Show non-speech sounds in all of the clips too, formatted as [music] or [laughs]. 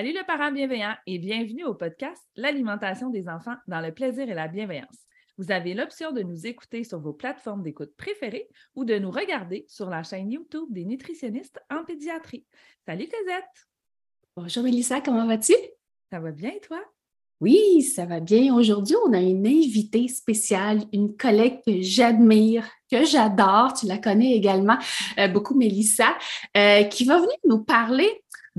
Salut le parent bienveillant et bienvenue au podcast L'alimentation des enfants dans le plaisir et la bienveillance. Vous avez l'option de nous écouter sur vos plateformes d'écoute préférées ou de nous regarder sur la chaîne YouTube des nutritionnistes en pédiatrie. Salut Cosette! Bonjour Mélissa, comment vas-tu? Ça va bien et toi? Oui, ça va bien. Aujourd'hui, on a une invitée spéciale, une collègue que j'admire, que j'adore, tu la connais également euh, beaucoup, Mélissa, euh, qui va venir nous parler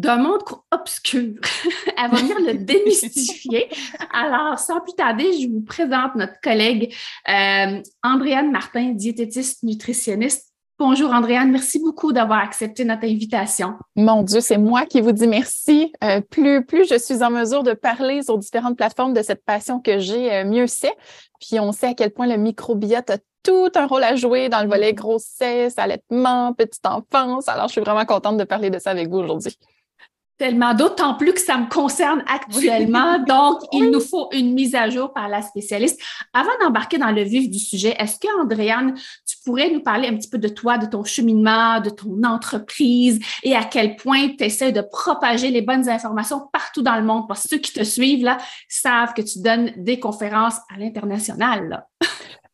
d'un monde obscur. [laughs] Elle va venir le [laughs] démystifier. Alors, sans plus tarder, je vous présente notre collègue euh, Andréane Martin, diététiste nutritionniste. Bonjour Andréane, merci beaucoup d'avoir accepté notre invitation. Mon Dieu, c'est moi qui vous dis merci. Euh, plus, plus je suis en mesure de parler sur différentes plateformes de cette passion que j'ai, euh, mieux c'est. Puis on sait à quel point le microbiote a tout un rôle à jouer dans le volet grossesse, allaitement, petite enfance. Alors, je suis vraiment contente de parler de ça avec vous aujourd'hui. Tellement, d'autant plus que ça me concerne actuellement. Donc, il nous faut une mise à jour par la spécialiste. Avant d'embarquer dans le vif du sujet, est-ce que, Andréane, tu pourrais nous parler un petit peu de toi, de ton cheminement, de ton entreprise et à quel point tu essaies de propager les bonnes informations partout dans le monde? Parce que ceux qui te suivent, là, savent que tu donnes des conférences à l'international.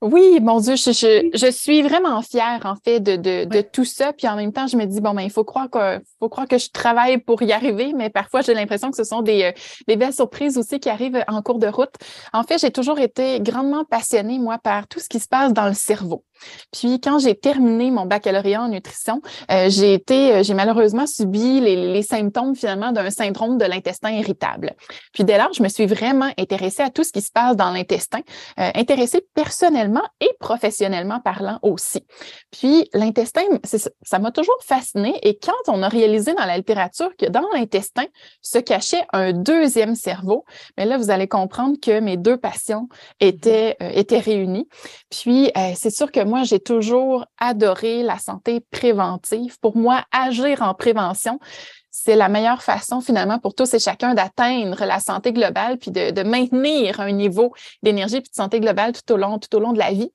Oui, mon Dieu, je, je, suis vraiment fière, en fait, de, de, de, tout ça. Puis en même temps, je me dis, bon, ben, il faut croire que, faut croire que je travaille pour y arriver, mais parfois, j'ai l'impression que ce sont des, euh, des belles surprises aussi qui arrivent en cours de route. En fait, j'ai toujours été grandement passionnée, moi, par tout ce qui se passe dans le cerveau. Puis quand j'ai terminé mon baccalauréat en nutrition, euh, j'ai été, euh, j'ai malheureusement subi les, les symptômes finalement d'un syndrome de l'intestin irritable. Puis dès lors, je me suis vraiment intéressée à tout ce qui se passe dans l'intestin, euh, intéressée personnellement et professionnellement parlant aussi. Puis l'intestin, ça m'a toujours fasciné et quand on a réalisé dans la littérature que dans l'intestin se cachait un deuxième cerveau, mais là vous allez comprendre que mes deux passions étaient euh, étaient réunies. Puis c'est sûr que moi j'ai toujours adoré la santé préventive. Pour moi, agir en prévention, c'est la meilleure façon finalement pour tous et chacun d'atteindre la santé globale puis de, maintenir un niveau d'énergie puis de santé globale tout au long de la vie.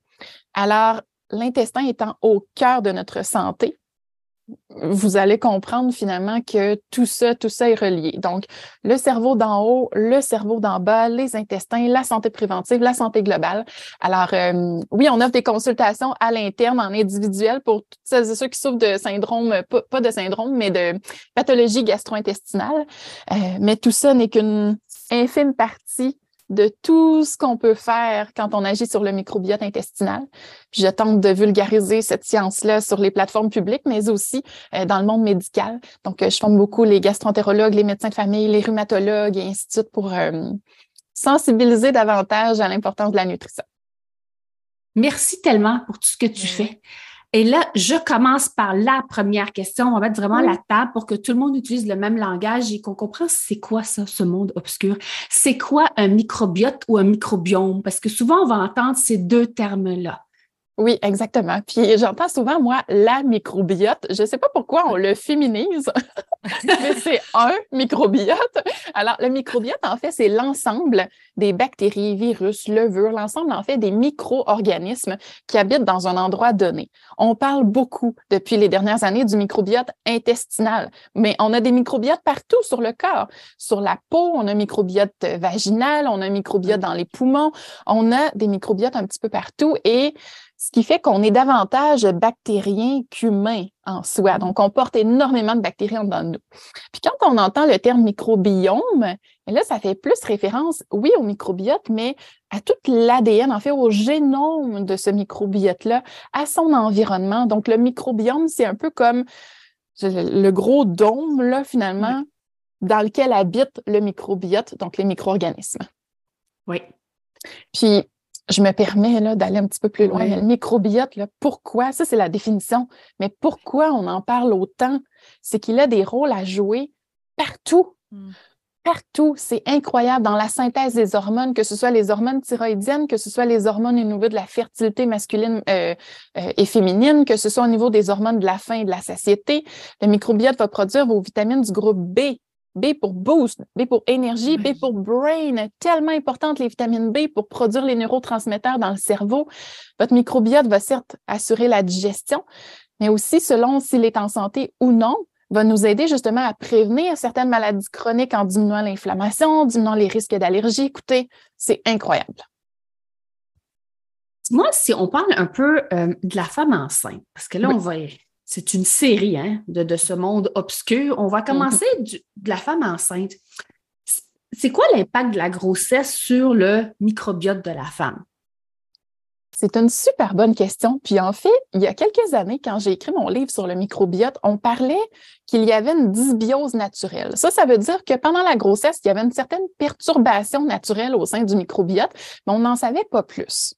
Alors, l'intestin étant au cœur de notre santé, vous allez comprendre finalement que tout ça, tout ça est relié. Donc, le cerveau d'en haut, le cerveau d'en bas, les intestins, la santé préventive, la santé globale. Alors, euh, oui, on offre des consultations à l'interne, en individuel, pour toutes celles et ceux qui souffrent de syndrome, pas, de syndrome, mais de pathologie gastro-intestinale. Euh, mais tout ça n'est qu'une infime partie de tout ce qu'on peut faire quand on agit sur le microbiote intestinal. je tente de vulgariser cette science-là sur les plateformes publiques, mais aussi euh, dans le monde médical. Donc, euh, je forme beaucoup les gastroentérologues, les médecins de famille, les rhumatologues et ainsi de suite pour euh, sensibiliser davantage à l'importance de la nutrition. Merci tellement pour tout ce que tu fais. Et là, je commence par la première question. On va mettre vraiment la table pour que tout le monde utilise le même langage et qu'on comprenne c'est quoi ça, ce monde obscur. C'est quoi un microbiote ou un microbiome? Parce que souvent, on va entendre ces deux termes-là. Oui, exactement. Puis j'entends souvent, moi, la microbiote. Je ne sais pas pourquoi on le féminise, [laughs] mais c'est un microbiote. Alors, le microbiote, en fait, c'est l'ensemble des bactéries, virus, levures, l'ensemble, en fait, des micro-organismes qui habitent dans un endroit donné. On parle beaucoup depuis les dernières années du microbiote intestinal, mais on a des microbiotes partout sur le corps. Sur la peau, on a un microbiote vaginal, on a un microbiote dans les poumons, on a des microbiotes un petit peu partout et ce qui fait qu'on est davantage bactérien qu'humain en soi. Donc, on porte énormément de bactéries en dedans de nous. Puis quand on entend le terme microbiome, là, ça fait plus référence, oui, au microbiote, mais à tout l'ADN, en fait, au génome de ce microbiote-là, à son environnement. Donc, le microbiome, c'est un peu comme le gros dôme, là, finalement, dans lequel habite le microbiote, donc les micro-organismes. Oui. Puis, je me permets d'aller un petit peu plus loin. Le microbiote, là, pourquoi? Ça, c'est la définition. Mais pourquoi on en parle autant? C'est qu'il a des rôles à jouer partout. Hmm. Partout. C'est incroyable dans la synthèse des hormones, que ce soit les hormones thyroïdiennes, que ce soit les hormones au niveau de la fertilité masculine euh, euh, et féminine, que ce soit au niveau des hormones de la faim et de la satiété. Le microbiote va produire vos vitamines du groupe B, B pour boost, B pour énergie, B pour brain, tellement importante les vitamines B pour produire les neurotransmetteurs dans le cerveau. Votre microbiote va certes assurer la digestion, mais aussi selon s'il est en santé ou non, va nous aider justement à prévenir certaines maladies chroniques en diminuant l'inflammation, diminuant les risques d'allergie. Écoutez, c'est incroyable. Moi, si on parle un peu euh, de la femme enceinte, parce que là, on va c'est une série hein, de, ce monde obscur. On va mhm. commencer de la femme enceinte. C'est quoi l'impact de la grossesse sur le microbiote de la femme? C'est une super bonne question. Puis en fait, il y a quelques années, quand j'ai écrit mon livre sur le microbiote, on parlait qu'il y avait une dysbiose naturelle. Ça, ça veut dire que pendant la grossesse, il y avait une certaine perturbation naturelle au sein du microbiote, mais on n'en savait pas plus.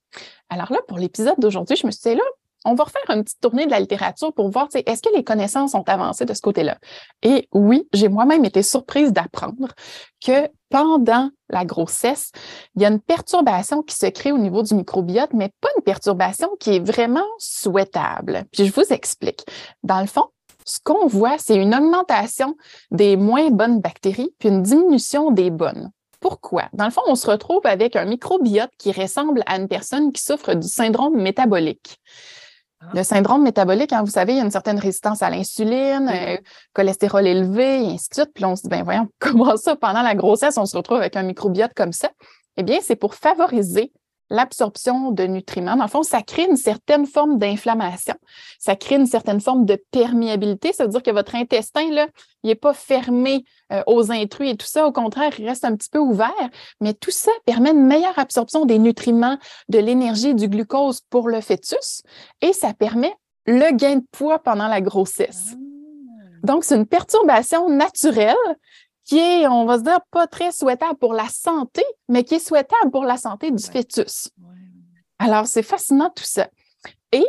Alors là, pour l'épisode d'aujourd'hui, je me suis dit, là, on va refaire une petite tournée de la littérature pour voir, est-ce que les connaissances sont avancées de ce côté-là? Et oui, j'ai moi-même été surprise d'apprendre que pendant la grossesse, il y a une perturbation qui se crée au niveau du microbiote, mais pas une perturbation qui est vraiment souhaitable. Puis je vous explique. Dans le fond, ce qu'on voit, c'est une augmentation des moins bonnes bactéries, puis une diminution des bonnes. Pourquoi? Dans le fond, on se retrouve avec un microbiote qui ressemble à une personne qui souffre du syndrome métabolique. Le syndrome métabolique, hein, vous savez, il y a une certaine résistance à l'insuline, euh, cholestérol élevé, et ainsi de suite. Puis on se dit, ben voyons, [laughs] comment ça, pendant la grossesse, on se retrouve avec un microbiote comme ça? Eh bien, c'est pour favoriser l'absorption de nutriments. Dans le fond, ça crée une certaine forme d'inflammation. Ça crée une certaine forme de perméabilité. Ça veut dire que votre intestin, là, il n'est pas fermé euh, aux intrus et tout ça. Au contraire, il reste un petit peu ouvert. Mais tout ça permet une meilleure absorption des nutriments, de l'énergie, du glucose pour le fœtus. Et ça permet le gain de poids pendant la grossesse. Ah. Donc, c'est une perturbation naturelle qui est, on va se dire, pas très souhaitable pour la santé, mais qui est souhaitable pour la santé du fœtus. Alors, c'est fascinant tout ça. Et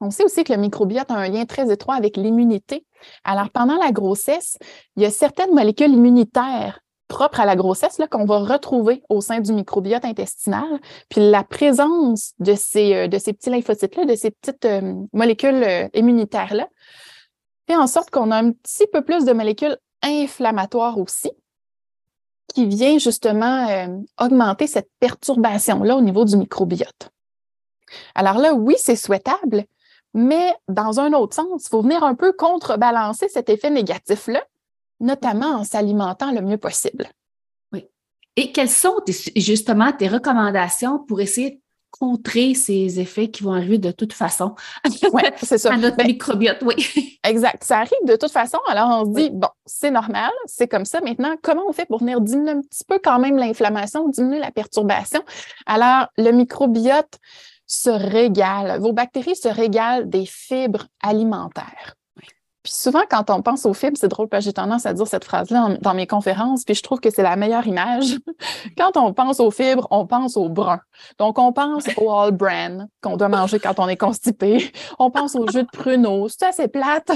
on sait aussi que le microbiote a un lien très étroit avec l'immunité. Alors, pendant la grossesse, il y a certaines molécules immunitaires propres à la grossesse qu'on va retrouver au sein du microbiote intestinal. Puis la présence de ces, euh, de ces petits lymphocytes-là, de ces petites euh, molécules euh, immunitaires-là, fait en sorte qu'on a un petit peu plus de molécules inflammatoire aussi, qui vient justement euh, augmenter cette perturbation-là au niveau du microbiote. Alors là, oui, c'est souhaitable, mais dans un autre sens, il faut venir un peu contrebalancer cet effet négatif-là, notamment en s'alimentant le mieux possible. Oui. Et quelles sont justement tes recommandations pour essayer contrer ces effets qui vont arriver de toute façon [laughs] ouais, c'est ça. à notre ben, microbiote. Oui. [laughs] exact. Ça arrive de toute façon. Alors, on se dit, bon, c'est normal, c'est comme ça. Maintenant, comment on fait pour venir diminuer un petit peu quand même l'inflammation, diminuer la perturbation? Alors, le microbiote se régale. Vos bactéries se régalent des fibres alimentaires. Puis souvent, quand on pense aux fibres, c'est drôle parce que j'ai tendance à dire cette phrase-là dans mes conférences, puis je trouve que c'est la meilleure image. [laughs] quand on pense aux fibres, on pense au brun. Donc, on pense au all bran qu'on doit manger quand on est constipé. On pense au jus de pruneau. C'est assez plate.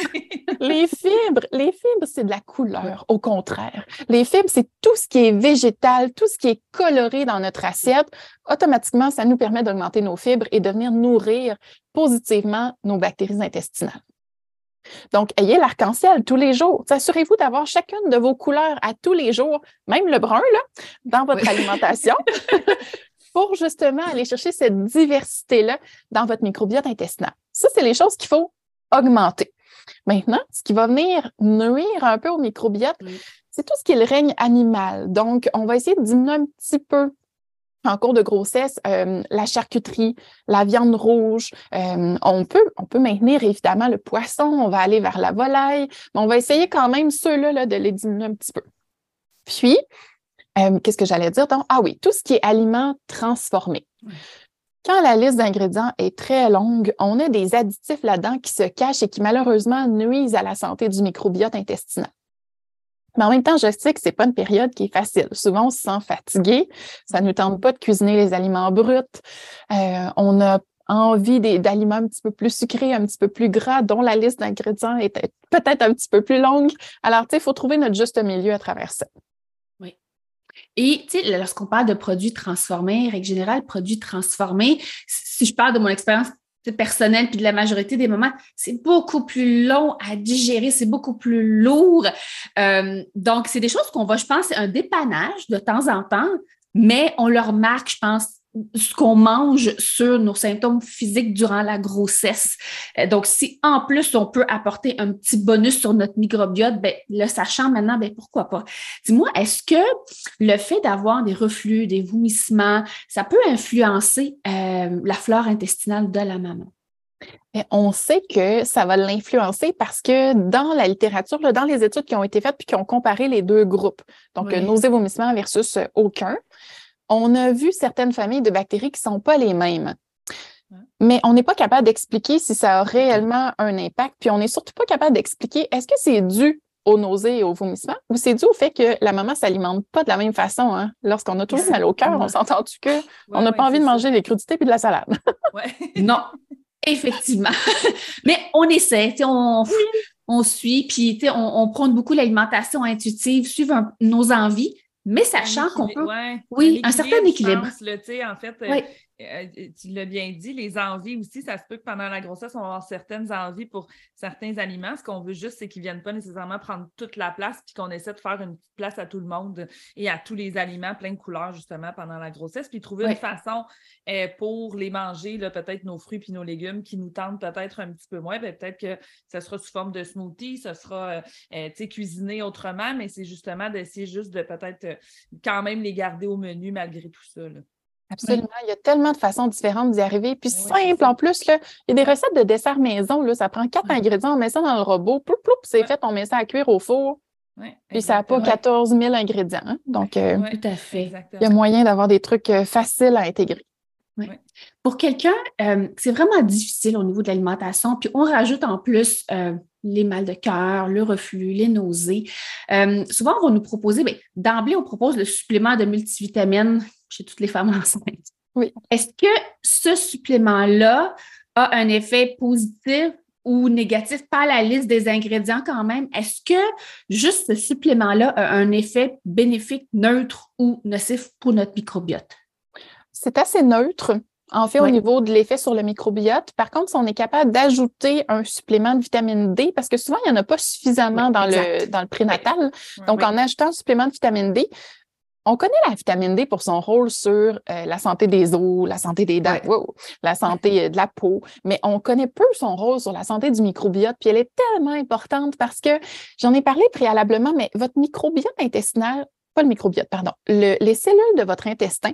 [laughs] les fibres, les fibres, c'est de la couleur, au contraire. Les fibres, c'est tout ce qui est végétal, tout ce qui est coloré dans notre assiette. Automatiquement, ça nous permet d'augmenter nos fibres et de venir nourrir positivement nos bactéries intestinales. Donc, ayez l'arc-en-ciel tous les jours. Assurez-vous d'avoir chacune de vos couleurs à tous les jours, même le brun, là, dans votre alimentation, [laughs] pour justement aller chercher cette diversité-là dans votre microbiote intestinal. Ça, c'est les choses qu'il faut augmenter. Maintenant, ce qui va venir nuire un peu au microbiote, c'est tout ce qui est le règne animal. Donc, on va essayer de diminuer un petit peu en cours de grossesse, euh, la charcuterie, la viande rouge. Euh, on, peut, on peut maintenir évidemment le poisson, on va aller vers la volaille, mais on va essayer quand même ceux-là de les diminuer un petit peu. Puis, euh, qu'est-ce que j'allais dire? Donc, ah oui, tout ce qui est aliments transformés. Quand la liste d'ingrédients est très longue, on a des additifs là-dedans qui se cachent et qui malheureusement nuisent à la santé du microbiote intestinal. Mais en même temps, je sais que c'est pas une période qui est facile. Souvent, on se sent fatigué. Ça ne nous tente pas de cuisiner les aliments bruts. Euh, on a envie d'aliments un petit peu plus sucrés, un petit peu plus gras, dont la liste d'ingrédients est peut-être un petit peu plus longue. Alors, tu sais, il faut trouver notre juste milieu à travers ça. Oui. Et, tu sais, lorsqu'on parle de produits transformés, règle générale, produits transformés, si je parle de mon expérience personnel, puis de la majorité des moments, c'est beaucoup plus long à digérer, c'est beaucoup plus lourd. Euh, donc, c'est des choses qu'on va, je pense, c'est un dépannage de temps en temps, mais on leur marque, je pense, ce qu'on mange sur nos symptômes physiques durant la grossesse. Euh, donc, si en plus on peut apporter un petit bonus sur notre microbiote, ben, le sachant maintenant, ben, pourquoi pas? Dis-moi, est-ce que le fait d'avoir des reflux, des vomissements, ça peut influencer euh, la flore intestinale de la maman? on sait que ça va l'influencer parce que dans la littérature, dans les études qui ont été faites puis qui ont comparé les deux groupes, donc oui. nausées, vomissements versus aucun, on a vu certaines familles de bactéries qui ne sont pas les mêmes. Mais on n'est pas capable d'expliquer si ça a réellement un impact. Puis on n'est surtout pas capable d'expliquer est-ce que c'est dû aux nausées et aux vomissements ou c'est dû au fait que la maman ne s'alimente pas de la même façon. Hein? Lorsqu'on a toujours mal au cœur, on s'entend-tu qu'on on n'a pas envie de manger des crudités et de la salade? [laughs] non, effectivement. [laughs] Mais on essaie, on, on suit, puis on, on prône beaucoup l'alimentation intuitive, suivre nos envies mais sachant qu'on peut. oui, un, certain équilibre. en fait, euh, euh, tu l'as bien dit, les envies aussi, ça se peut que pendant la grossesse, on va avoir certaines envies pour certains aliments. Ce qu'on veut juste, c'est qu'ils ne viennent pas nécessairement prendre toute la place, puis qu'on essaie de faire une petite place à tout le monde et à tous les aliments plein de couleurs, justement, pendant la grossesse, puis trouver une façon euh, pour les manger, peut-être nos fruits puis nos légumes qui nous tentent peut-être un petit peu moins. Ben, peut-être que ce sera sous forme de smoothie, ce sera euh, cuisiné autrement, mais c'est justement d'essayer juste de peut-être quand même les garder au menu malgré tout ça. Absolument. Il y a tellement de façons différentes d'y arriver. Puis simple en plus, là, il y a des recettes de dessert maison. Là, ça prend quatre ingrédients, on met ça dans le robot, ploup, ploup, c'est fait, on met ça à cuire au four. puis ça n'a pas 14 000 ingrédients. Hein. Donc, euh, tout à fait. Il y a moyen d'avoir des trucs euh, faciles à intégrer. Pour quelqu'un, euh, c'est vraiment difficile au niveau de l'alimentation. Puis on rajoute en plus les mal de cœur, le reflux, les nausées. souvent, on va nous proposer, bien, d'emblée, on propose le supplément de multivitamines chez toutes les femmes [laughs] enceintes. Oui. Est-ce que ce supplément-là a un effet positif ou négatif, pas la liste des ingrédients quand même? Est-ce que juste ce supplément-là a un effet bénéfique, neutre ou nocif pour notre microbiote? C'est assez neutre. En fait, au niveau de l'effet sur le microbiote, par contre, si on est capable d'ajouter un supplément de vitamine D, parce que souvent, il n'y en a pas suffisamment dans, le, dans le prénatal. Donc, en ajoutant un supplément de vitamine D, on connaît la vitamine D pour son rôle sur euh, la santé des os, la santé des dents, la santé euh, de la peau, mais on connaît peu son rôle sur la santé du microbiote. Puis elle est tellement importante parce que j'en ai parlé préalablement, mais votre microbiote intestinal, pas le microbiote, pardon, les cellules de votre intestin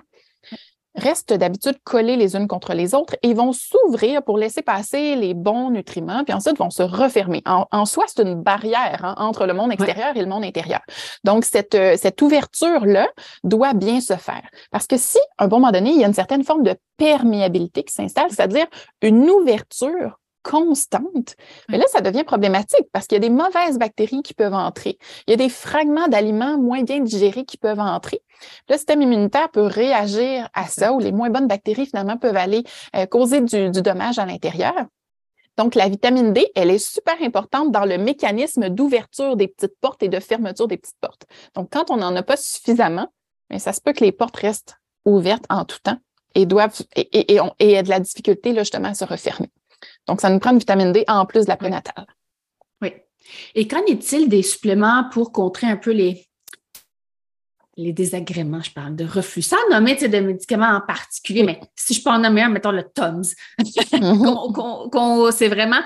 restent d'habitude collées les unes contre les autres et vont s'ouvrir pour laisser passer les bons nutriments, puis ensuite vont se refermer. En, soi, c'est une barrière hein, entre le monde extérieur et le monde intérieur. Donc, cette, euh, cette ouverture-là doit bien se faire. Parce que si, à un moment donné, il y a une certaine forme de perméabilité qui s'installe, c'est-à-dire une ouverture constante, mais là, ça devient problématique parce qu'il y a des mauvaises bactéries qui peuvent entrer. Il y a des fragments d'aliments moins bien digérés qui peuvent entrer. Le système immunitaire peut réagir à ça, ou les moins bonnes bactéries, finalement, peuvent aller euh, causer du, du dommage à l'intérieur. Donc, la vitamine D, elle est super importante dans le mécanisme d'ouverture des petites portes et de fermeture des petites portes. Donc, quand on n'en a pas suffisamment, mais ça se peut que les portes restent ouvertes en tout temps et doivent et, et, et, de la difficulté là, justement à se refermer. Donc, ça nous prend une vitamine D en plus de la prénatale. Oui. Et qu'en est-il des suppléments pour contrer un peu les, les désagréments, je parle de reflux, sans nommer de médicaments en particulier, mais si je peux en nommer un, mettons le TOMS, mhm. [laughs] c'est vraiment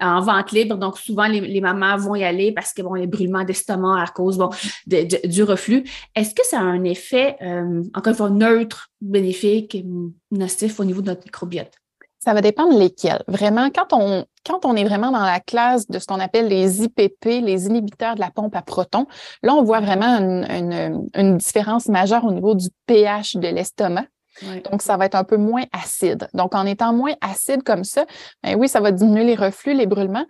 en vente libre. Donc, souvent, les, mamans vont y aller parce que, bon, les brûlements d'estomac à cause bon, du reflux. Est-ce que ça a un effet, euh, encore une fois, neutre, bénéfique, nocif au niveau de notre microbiote? Ça va dépendre lesquels. Vraiment, quand on, quand on est vraiment dans la classe de ce qu'on appelle les IPP, les inhibiteurs de la pompe à protons, là, on voit vraiment une, une, différence majeure au niveau du pH de l'estomac. Donc, ça va être un peu moins acide. Donc, en étant moins acide comme ça, ben oui, ça va diminuer les reflux, les brûlements.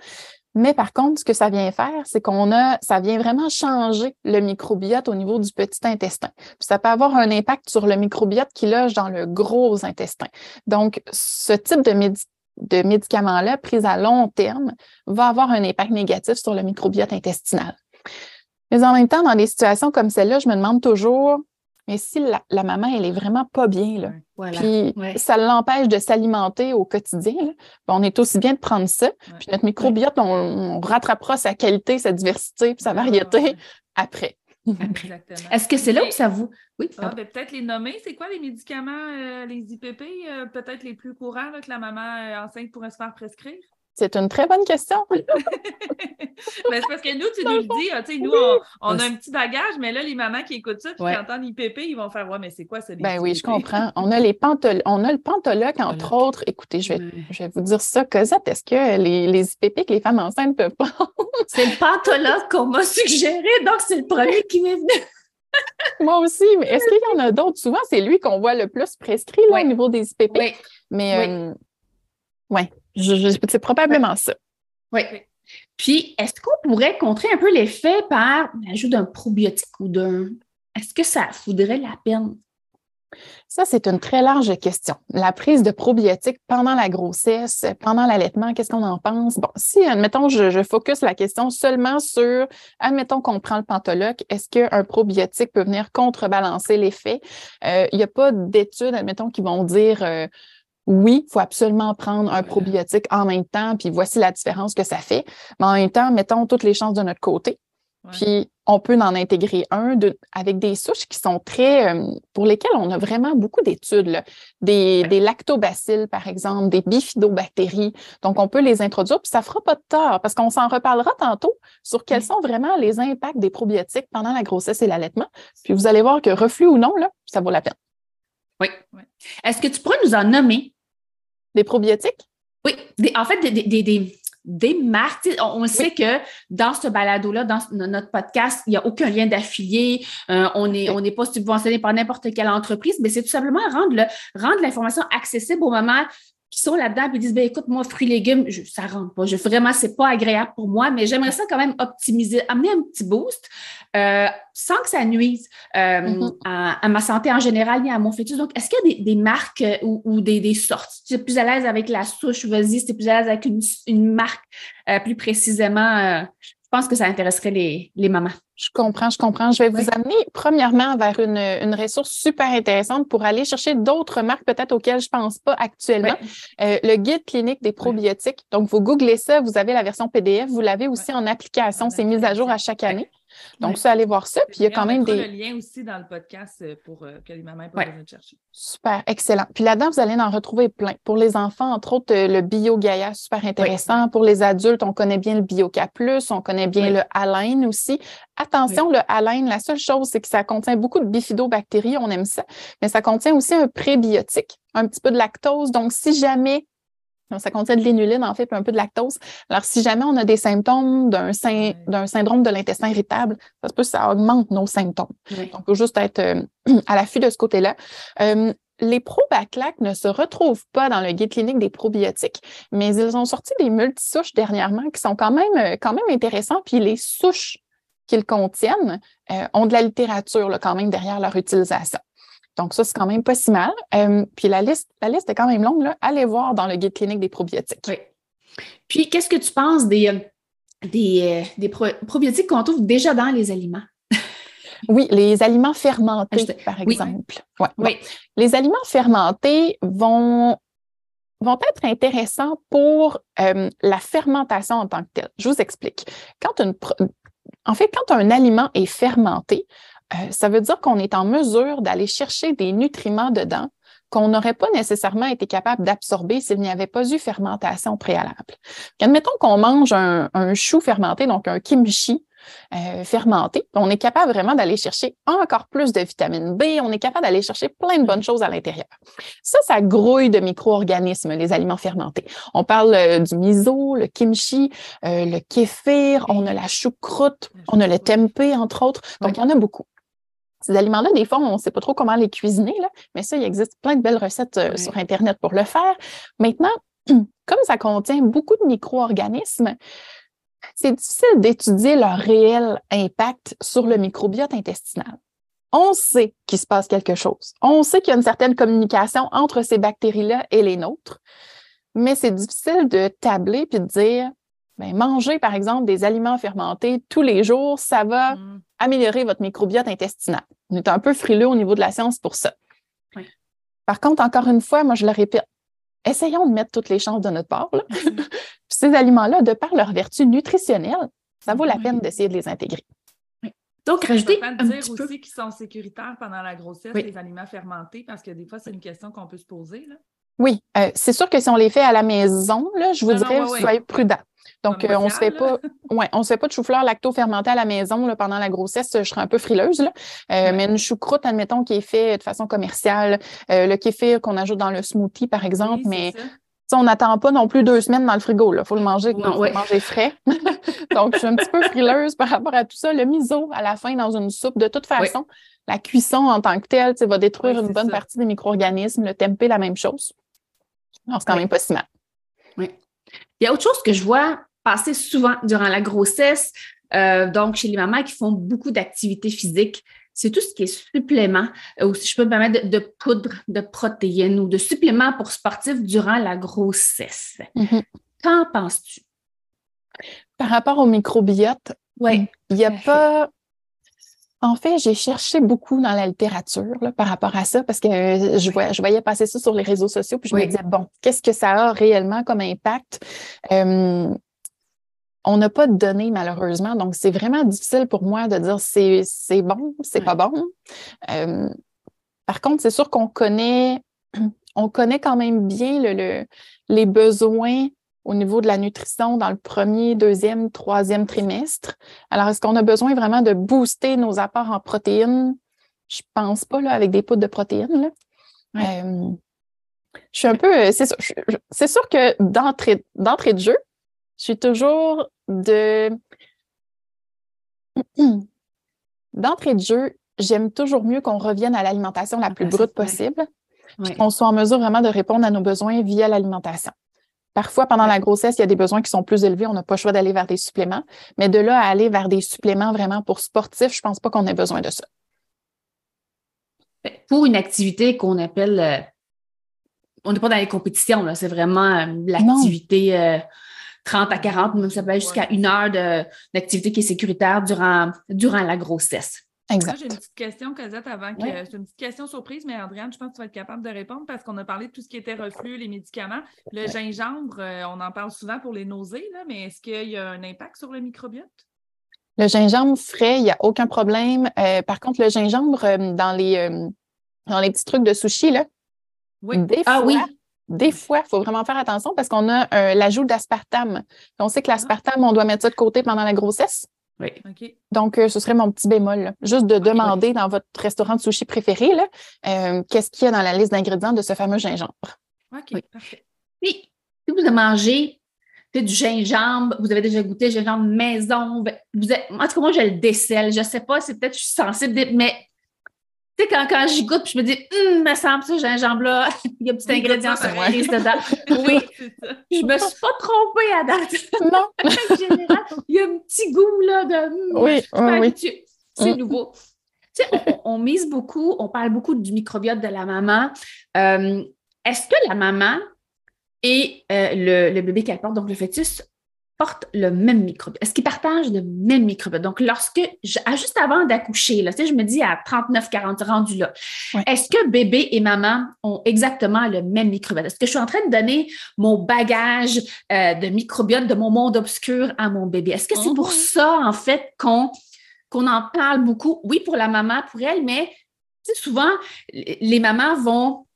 Mais par contre, ce que ça vient faire, c'est qu'on a, ça vient vraiment changer le microbiote au niveau du petit intestin. Puis ça peut avoir un impact sur le microbiote qui loge dans le gros intestin. Donc, ce type de, médicament-là, pris à long terme, va avoir un impact négatif sur le microbiote intestinal. Mais en même temps, dans des situations comme celle-là, je me demande toujours, mais si la, maman, elle est vraiment pas bien, là, puis ça l'empêche de s'alimenter au quotidien, ben, on est aussi bien de prendre ça. Puis notre microbiote, on, rattrapera sa qualité, sa diversité, puis sa variété après. [laughs] Est-ce que c'est là où ça vous. Oui. Ah, ben, peut-être les nommer. C'est quoi les médicaments, euh, les IPP, euh, peut-être les plus courants que la maman euh, enceinte pourrait se faire prescrire? C'est une très bonne question. [laughs] Ben, c'est parce que nous, tu nous le dis, ah, nous, on, a un petit bagage, mais là, les mamans qui écoutent ça et qui entendent IPP, ils vont faire Ouais, mais c'est quoi ça? Ben oui, je comprends. On a les on a le pantoloc, entre autres. Écoutez, je vais, je vais vous dire ça. Cosette, est-ce que les, les IPP que les femmes enceintes peuvent prendre? [laughs] c'est le pantoloc qu'on m'a suggéré, donc c'est le premier qui m'est venu. [laughs] Moi aussi, mais est-ce qu'il y en a d'autres? Souvent, c'est lui qu'on voit le plus prescrit là, au niveau des IPP. Oui. Mais oui. C'est probablement ça. Oui. Puis, est-ce qu'on pourrait contrer un peu l'effet par l'ajout d'un probiotique ou d'un. Est-ce que ça voudrait la peine? Ça, c'est une très large question. La prise de probiotiques pendant la grossesse, pendant l'allaitement, qu'est-ce qu'on en pense? Bon, si, admettons, je, je focus la question seulement sur, admettons qu'on prend le pantoloc, est-ce qu'un probiotique peut venir contrebalancer l'effet? Euh, il n'y a pas d'études, admettons, qui vont dire euh, oui, il faut absolument prendre un probiotique en même temps, puis voici la différence que ça fait. Mais en même temps, mettons toutes les chances de notre côté. Puis on peut en intégrer un avec des souches qui sont très, euh, pour lesquelles on a vraiment beaucoup d'études, des, des, lactobacilles, par exemple, des bifidobactéries. Donc, on peut les introduire, puis ça fera pas de tort, parce qu'on s'en reparlera tantôt sur quels sont vraiment les impacts des probiotiques pendant la grossesse et l'allaitement. Puis vous allez voir que reflux ou non, là, ça vaut la peine. Oui. Est-ce que tu pourrais nous en nommer? Des probiotiques? Oui, en fait, des, marques. On, sait que dans ce balado-là, dans notre podcast, il n'y a aucun lien d'affilié. Euh, on n'est pas subventionné par n'importe quelle entreprise, mais c'est tout simplement rendre, rendre l'information accessible au moment qui sont là-dedans et disent ben écoute moi fruits légumes je, ça rentre pas. Je vraiment c'est pas agréable pour moi mais j'aimerais ça quand même optimiser amener un petit boost euh, sans que ça nuise euh, mm-hmm. à, ma santé en général ni à mon fœtus. Donc est-ce qu'il y a des, marques euh, ou, des, des, sortes tu es plus à l'aise avec la souche vas-y si tu es plus à l'aise avec une, marque plus précisément je pense que ça intéresserait les, les mamans. Je comprends, je comprends. Je vais vous amener premièrement vers une, une, ressource super intéressante pour aller chercher d'autres marques peut-être auxquelles je ne pense pas actuellement. Euh, le guide clinique des probiotiques. Donc, vous googlez ça, vous avez la version PDF, vous l'avez aussi en application, c'est mis à jour à chaque année. Donc, ça, allez voir ça. Puis, il y a quand même des. le lien aussi dans le podcast euh, pour euh, que les mamans puissent venir chercher. Super, excellent. Puis là-dedans, vous allez en retrouver plein. Pour les enfants, entre autres, euh, le Bio Gaia, super intéressant. Pour les adultes, on connaît bien le Bio Plus, on connaît bien le Alain aussi. Attention, le Alain, la seule chose, c'est que ça contient beaucoup de bifidobactéries, on aime ça, mais ça contient aussi un prébiotique, un petit peu de lactose. Donc, si jamais ça contient de l'inuline, en fait, puis un peu de lactose. Alors, si jamais on a des symptômes d'un, syndrome de l'intestin irritable, ça se peut que ça augmente nos symptômes. Donc, il faut juste être euh, [clears throat] à l'affût de ce côté-là. Euh, les probaclac ne se retrouvent pas dans le guide clinique des probiotiques, mais ils ont sorti des multisouches dernièrement qui sont quand même, euh, quand même intéressants. Puis les souches qu'ils contiennent ont de la littérature quand même derrière leur utilisation. Donc, ça, c'est quand même pas si mal. Euh, puis la liste, la liste est quand même longue. Là. Allez voir dans le guide clinique des probiotiques. Oui. Puis, qu'est-ce que tu penses des, euh, des, euh, probiotiques qu'on trouve déjà dans les aliments? [laughs] oui, les aliments fermentés, par exemple. Oui. Les aliments fermentés vont, vont être intéressants pour la fermentation en tant que telle. Je vous explique. Quand une, en fait, quand un aliment est fermenté, euh, ça veut dire qu'on est en mesure d'aller chercher des nutriments dedans qu'on n'aurait pas nécessairement été capable d'absorber s'il n'y avait pas eu fermentation préalable. Admettons qu'on mange un, chou fermenté, donc un kimchi, euh, fermenté, on est capable vraiment d'aller chercher encore plus de vitamine B, on est capable d'aller chercher plein de bonnes choses à l'intérieur. Ça, ça grouille de micro-organismes, les aliments fermentés. On parle euh, du miso, le kimchi, euh, le kéfir, on a la choucroute, on a le tempeh, entre autres. Donc, il y en a beaucoup. Ces aliments-là, des fois, on ne sait pas trop comment les cuisiner, là, mais ça, il existe plein de belles recettes euh, sur Internet pour le faire. Maintenant, [clears throat] comme ça contient beaucoup de micro-organismes, c'est difficile d'étudier leur réel impact sur le microbiote intestinal. On sait qu'il se passe quelque chose. On sait qu'il y a une certaine communication entre ces bactéries-là et les nôtres, mais c'est difficile de tabler puis de dire ben, manger, par exemple, des aliments fermentés tous les jours, ça va mm. Améliorer votre microbiote intestinal. On est un peu frileux au niveau de la science pour ça. Par contre, encore une fois, moi, je le répète, essayons de mettre toutes les chances de notre part. [laughs] ces aliments-là, de par leur vertu nutritionnelle, ça vaut la peine d'essayer de les intégrer. Donc, rajouter un dire aussi qu'ils sont sécuritaires pendant la grossesse, les aliments fermentés, parce que des fois, c'est une question qu'on peut se poser. Là. Oui, euh, c'est sûr que si on les fait à la maison, là, je vous dirais, non, soyez prudents. Donc, euh, on ne se fait pas, ouais, on se fait pas de chou-fleur lacto-fermenté à la maison là, pendant la grossesse. Je serais un peu frileuse. Là. Euh, mais une choucroute, admettons, qui est fait de façon commerciale, le kéfir qu'on ajoute dans le smoothie, par exemple, mais on n'attend pas non plus deux semaines dans le frigo. Il faut le manger, manger frais. [laughs] Donc, je suis un petit peu frileuse par rapport à tout ça. Le miso à la fin dans une soupe, de toute façon, la cuisson en tant que telle va détruire une bonne partie des micro-organismes. Le tempeh, la même chose. Non, c'est quand même pas si mal. Il y a autre chose que je vois passer souvent durant la grossesse, euh, donc chez les mamans qui font beaucoup d'activités physiques, c'est tout ce qui est supplément, euh, ou si je peux me permettre, de, poudre de protéines ou de suppléments pour sportifs durant la grossesse. Mm-hmm. Qu'en penses-tu? Par rapport au microbiote, oui, il n'y a pas en fait, j'ai cherché beaucoup dans la littérature par rapport à ça parce que euh, je, voyais, je voyais passer ça sur les réseaux sociaux puis je me disais, bon, qu'est-ce que ça a réellement comme impact? Euh, on n'a pas de données malheureusement, donc c'est vraiment difficile pour moi de dire c'est, c'est bon, c'est pas bon. Euh, par contre, c'est sûr qu'on connaît, [clears throat] on connaît quand même bien le, les besoins au niveau de la nutrition dans le premier, deuxième, troisième trimestre. Alors, est-ce qu'on a besoin vraiment de booster nos apports en protéines? Je pense pas, là, avec des poudres de protéines. Euh, je suis un peu. Euh, c'est sûr, c'est sûr que d'entrée, d'entrée de jeu, je suis toujours de. [clears throat] D'entrée de jeu, j'aime toujours mieux qu'on revienne à l'alimentation la plus brute possible, qu'on soit en mesure vraiment de répondre à nos besoins via l'alimentation. Parfois, pendant la grossesse, il y a des besoins qui sont plus élevés. On n'a pas le choix d'aller vers des suppléments. Mais de là à aller vers des suppléments vraiment pour sportifs, je ne pense pas qu'on ait besoin de ça. Pour une activité qu'on appelle, euh, on n'est pas dans les compétitions, c'est vraiment euh, l'activité 30 euh, à 40, même ça peut être jusqu'à une heure d'activité qui est sécuritaire durant, durant la grossesse. Exact. J'ai une petite question, Cosette, avant que. C'est une petite question surprise, mais Adrienne, je pense que tu vas être capable de répondre parce qu'on a parlé de tout ce qui était reflux, les médicaments. Le gingembre, euh, on en parle souvent pour les nausées, là, mais est-ce qu'il y a un impact sur le microbiote? Le gingembre frais, il n'y a aucun problème. Euh, par contre, le gingembre euh, dans, les, dans les petits trucs de sushi, là, oui. des ah, fois, oui. Des fois, il faut vraiment faire attention parce qu'on a l'ajout d'aspartame. On sait que l'aspartame, on doit mettre ça de côté pendant la grossesse. Oui. Donc, euh, ce serait mon petit bémol. Juste de demander dans votre restaurant de sushi préféré, euh, qu'est-ce qu'il y a dans la liste d'ingrédients de ce fameux gingembre? OK, parfait. Puis, si vous mangez du gingembre, vous avez déjà goûté gingembre maison, vous en tout cas, moi, je le décèle. Je ne sais pas, c'est peut-être que je suis sensible, mais tu sais, quand, quand j'y goûte, je me dis, hum, me semble ça, gingembre-là, [laughs] il y a un petit ingrédient surprise dedans. [laughs] Oui, je me suis pas trompée à date. [laughs] Non. en général, il y a un petit goût là, de. Hum, oui, oui, C'est hum. nouveau. Tu sais, on, mise beaucoup, on parle beaucoup du microbiote de la maman. Euh, est-ce que la maman et euh, le, le, bébé qu'elle porte, donc le fœtus, portent le même microbiote? Est-ce qu'ils partagent le même microbiote? Donc, lorsque, juste avant d'accoucher, là, je me dis à 39, 40, rendu là, est-ce que bébé et maman ont exactement le même microbiote? Est-ce que je suis en train de donner mon bagage euh, de microbiote de mon monde obscur à mon bébé? Est-ce que c'est pour oh. ça, en fait, qu'on qu'on en parle beaucoup, oui, pour la maman, pour elle, mais souvent, les mamans vont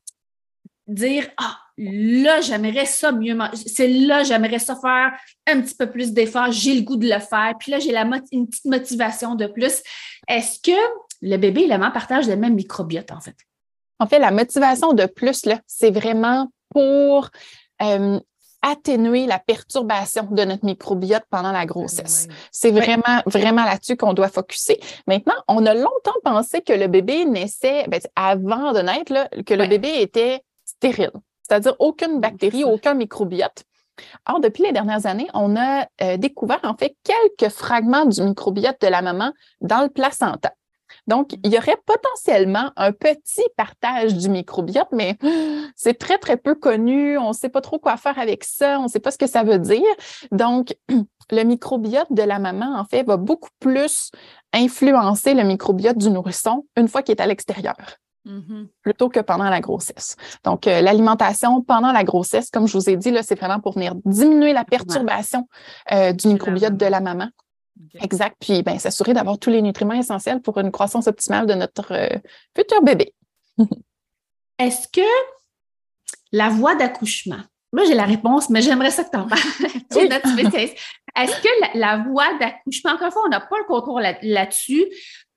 dire Ah, là, j'aimerais ça mieux C'est là, j'aimerais ça faire un petit peu plus d'efforts, j'ai le goût de le faire, puis là, j'ai la une petite motivation de plus. Est-ce que le bébé et la maman partagent le même microbiote, en fait? En fait, la motivation de plus, là, c'est vraiment pour euh, atténuer la perturbation de notre microbiote pendant la grossesse. C'est vraiment, vraiment là-dessus qu'on doit focuser. Maintenant, on a longtemps pensé que le bébé naissait, ben, avant de naître, là, que le bébé était stérile, c'est-à-dire aucune bactérie, aucun microbiote. Or, depuis les dernières années, on a euh, découvert en fait quelques fragments du microbiote de la maman dans le placenta. Donc, il y aurait potentiellement un petit partage du microbiote, mais [gasps] c'est très, très peu connu. On ne sait pas trop quoi faire avec ça. On ne sait pas ce que ça veut dire. Donc, [clears throat] le microbiote de la maman, en fait, va beaucoup plus influencer le microbiote du nourrisson une fois qu'il est à l'extérieur. Mm-hmm. plutôt que pendant la grossesse. Donc, euh, l'alimentation pendant la grossesse, comme je vous ai dit, c'est vraiment pour venir diminuer la perturbation euh, du microbiote de la maman. Exact. Puis, ben, s'assurer d'avoir tous les nutriments essentiels pour une croissance optimale de notre euh, futur bébé. [laughs] Est-ce que la voie d'accouchement, moi j'ai la réponse, mais j'aimerais ça que tu en parles. [laughs] Est-ce que la, voie d'accouchement, encore une fois, on n'a pas le contrôle là-dessus,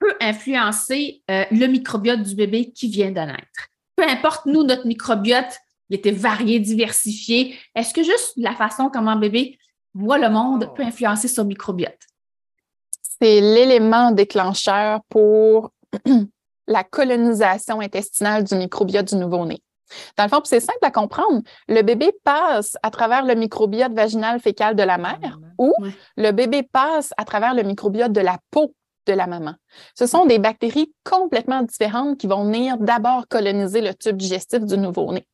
peut influencer euh, le microbiote du bébé qui vient de naître? Peu importe, nous, notre microbiote, il était varié, diversifié. Est-ce que juste la façon comment un bébé voit le monde peut influencer son microbiote? c'est l'élément déclencheur pour [clears throat] la colonisation intestinale du microbiote du nouveau-né. Dans le fond, c'est simple à comprendre. Le bébé passe à travers le microbiote vaginal fécal de la mère ou le bébé passe à travers le microbiote de la peau de la maman. Ce sont des bactéries complètement différentes qui vont venir d'abord coloniser le tube digestif du nouveau-né.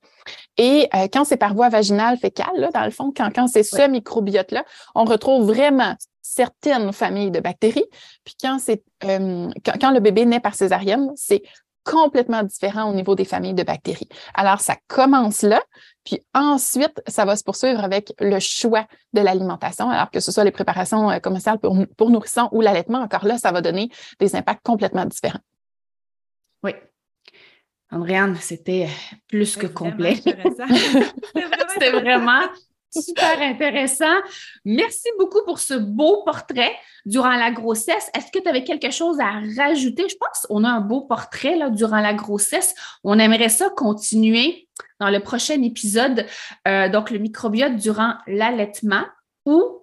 Et euh, quand c'est par voie vaginale fécale, dans le fond, quand, quand c'est ce microbiote-là, on retrouve vraiment certaines familles de bactéries. Puis quand, c'est, euh, quand, le bébé naît par césarienne, c'est complètement différent au niveau des familles de bactéries. Alors, ça commence là, puis ensuite, ça va se poursuivre avec le choix de l'alimentation, alors que ce soit les préparations euh, commerciales pour, pour nourrissons ou l'allaitement, encore là, ça va donner des impacts complètement différents. Oui. Andréane, c'était plus que complet. [laughs] C'était vraiment [laughs] Super intéressant. Merci beaucoup pour ce beau portrait durant la grossesse. Est-ce que tu avais quelque chose à rajouter? Je pense qu'on a un beau portrait là, durant la grossesse. On aimerait ça continuer dans le prochain épisode. Euh, donc, le microbiote durant l'allaitement ou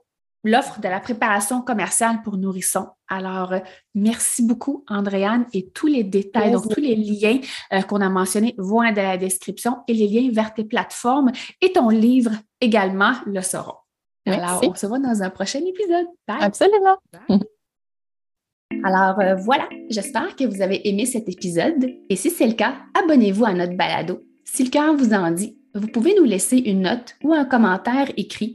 l'offre de la préparation commerciale pour nourrissons. Alors, euh, merci beaucoup, Andréane, et tous les détails, donc tous les liens euh, qu'on a mentionnés vont dans la description et les liens vers tes plateformes et ton livre également le seront. Alors, on se voit dans un prochain épisode. Bye. Absolument. [laughs] Alors euh, voilà, j'espère que vous avez aimé cet épisode et si c'est le cas, abonnez-vous à notre balado. Si le cœur vous en dit, vous pouvez nous laisser une note ou un commentaire écrit